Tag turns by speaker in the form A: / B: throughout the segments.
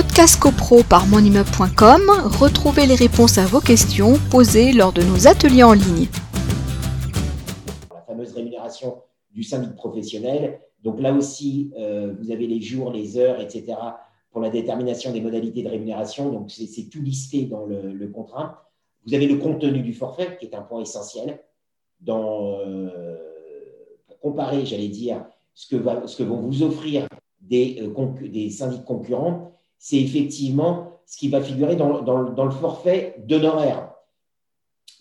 A: Podcast CoPro par monimmeuble.com, retrouvez les réponses à vos questions posées lors de nos ateliers en ligne.
B: La fameuse rémunération du syndic professionnel. Donc là aussi, euh, vous avez les jours, les heures, etc. pour la détermination des modalités de rémunération. Donc c'est tout listé dans le, contrat. Vous avez le contenu du forfait, qui est un point essentiel. Dans, euh, pour comparer, j'allais dire, ce que, vont vous offrir des, euh, des syndics concurrents, c'est effectivement ce qui va figurer dans, le forfait d'honoraires.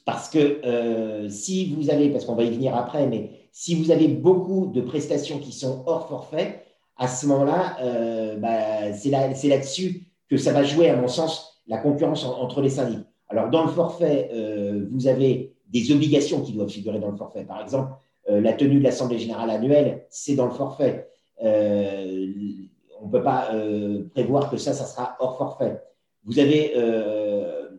B: Parce que euh, si vous avez, parce qu'on va y venir après, mais si vous avez beaucoup de prestations qui sont hors forfait, à ce moment-là, euh, bah, c'est là, là-dessus que ça va jouer, à mon sens, la concurrence entre les syndics. Alors, dans le forfait, euh, vous avez des obligations qui doivent figurer dans le forfait. Par exemple, la tenue de l'Assemblée générale annuelle, c'est dans le forfait euh, prévoir que ça, ça sera hors forfait. Vous avez, euh,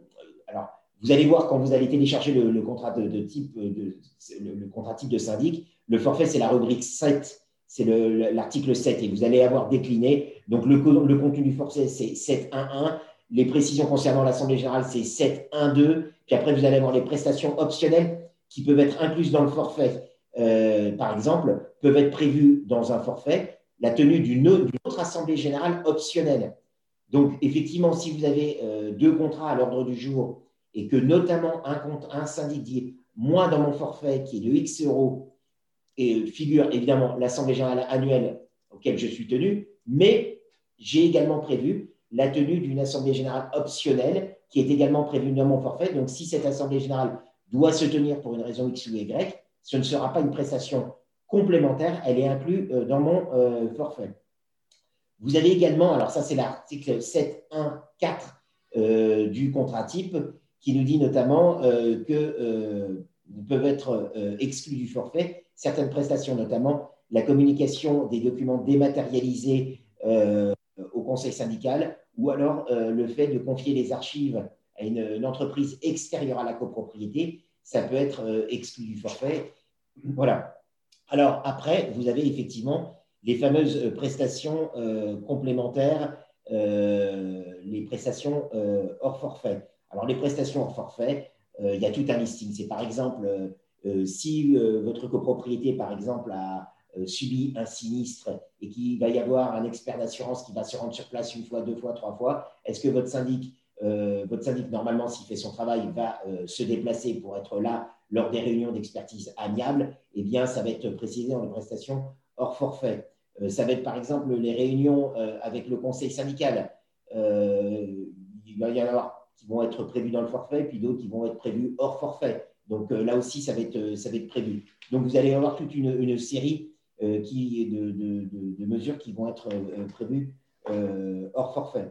B: alors, vous allez voir quand vous allez télécharger le, contrat de, type, de, le, contrat type de syndic, le forfait, c'est la rubrique 7, c'est l'article 7, et vous allez avoir décliné. Donc, le, contenu du forfait, c'est 7.1.1. Les précisions concernant l'Assemblée générale, c'est 7.1.2. Puis après, vous allez avoir les prestations optionnelles qui peuvent être incluses dans le forfait. Euh, par exemple, peuvent être prévues dans un forfait la tenue d'une autre assemblée générale optionnelle. Donc, effectivement, si vous avez euh, deux contrats à l'ordre du jour et que notamment un, compte, un syndic dit moi dans mon forfait qui est de X euros et figure évidemment l'assemblée générale annuelle auquel je suis tenu, mais j'ai également prévu la tenue d'une assemblée générale optionnelle qui est également prévue dans mon forfait. Donc, si cette assemblée générale doit se tenir pour une raison X ou Y, ce ne sera pas une prestation complémentaire, elle est inclue euh, dans mon euh, forfait. Vous avez également, alors ça c'est l'article 7.1.4 euh, du contrat type qui nous dit notamment que peuvent être exclus du forfait certaines prestations, notamment la communication des documents dématérialisés au conseil syndical ou alors le fait de confier les archives à une, entreprise extérieure à la copropriété, ça peut être exclu du forfait. Voilà. Alors après, vous avez effectivement les fameuses euh, prestations euh, complémentaires, euh, les prestations hors forfait. Alors les prestations hors forfait, il y a tout un listing. C'est par exemple, si votre copropriété, par exemple, a subi un sinistre et qu'il va y avoir un expert d'assurance qui va se rendre sur place une fois, deux fois, trois fois, est-ce que votre syndic, votre syndic, normalement, s'il fait son travail, va se déplacer pour être là lors des réunions d'expertise amiables, eh bien, ça va être précisé dans les prestations hors forfait. Euh, ça va être par exemple les réunions euh, avec le conseil syndical. Euh, il va y en avoir qui vont être prévues dans le forfait, puis d'autres qui vont être prévues hors forfait. Donc là aussi, ça va être, ça va être prévu. Donc vous allez avoir toute une, série de, mesures qui vont être prévues hors forfait.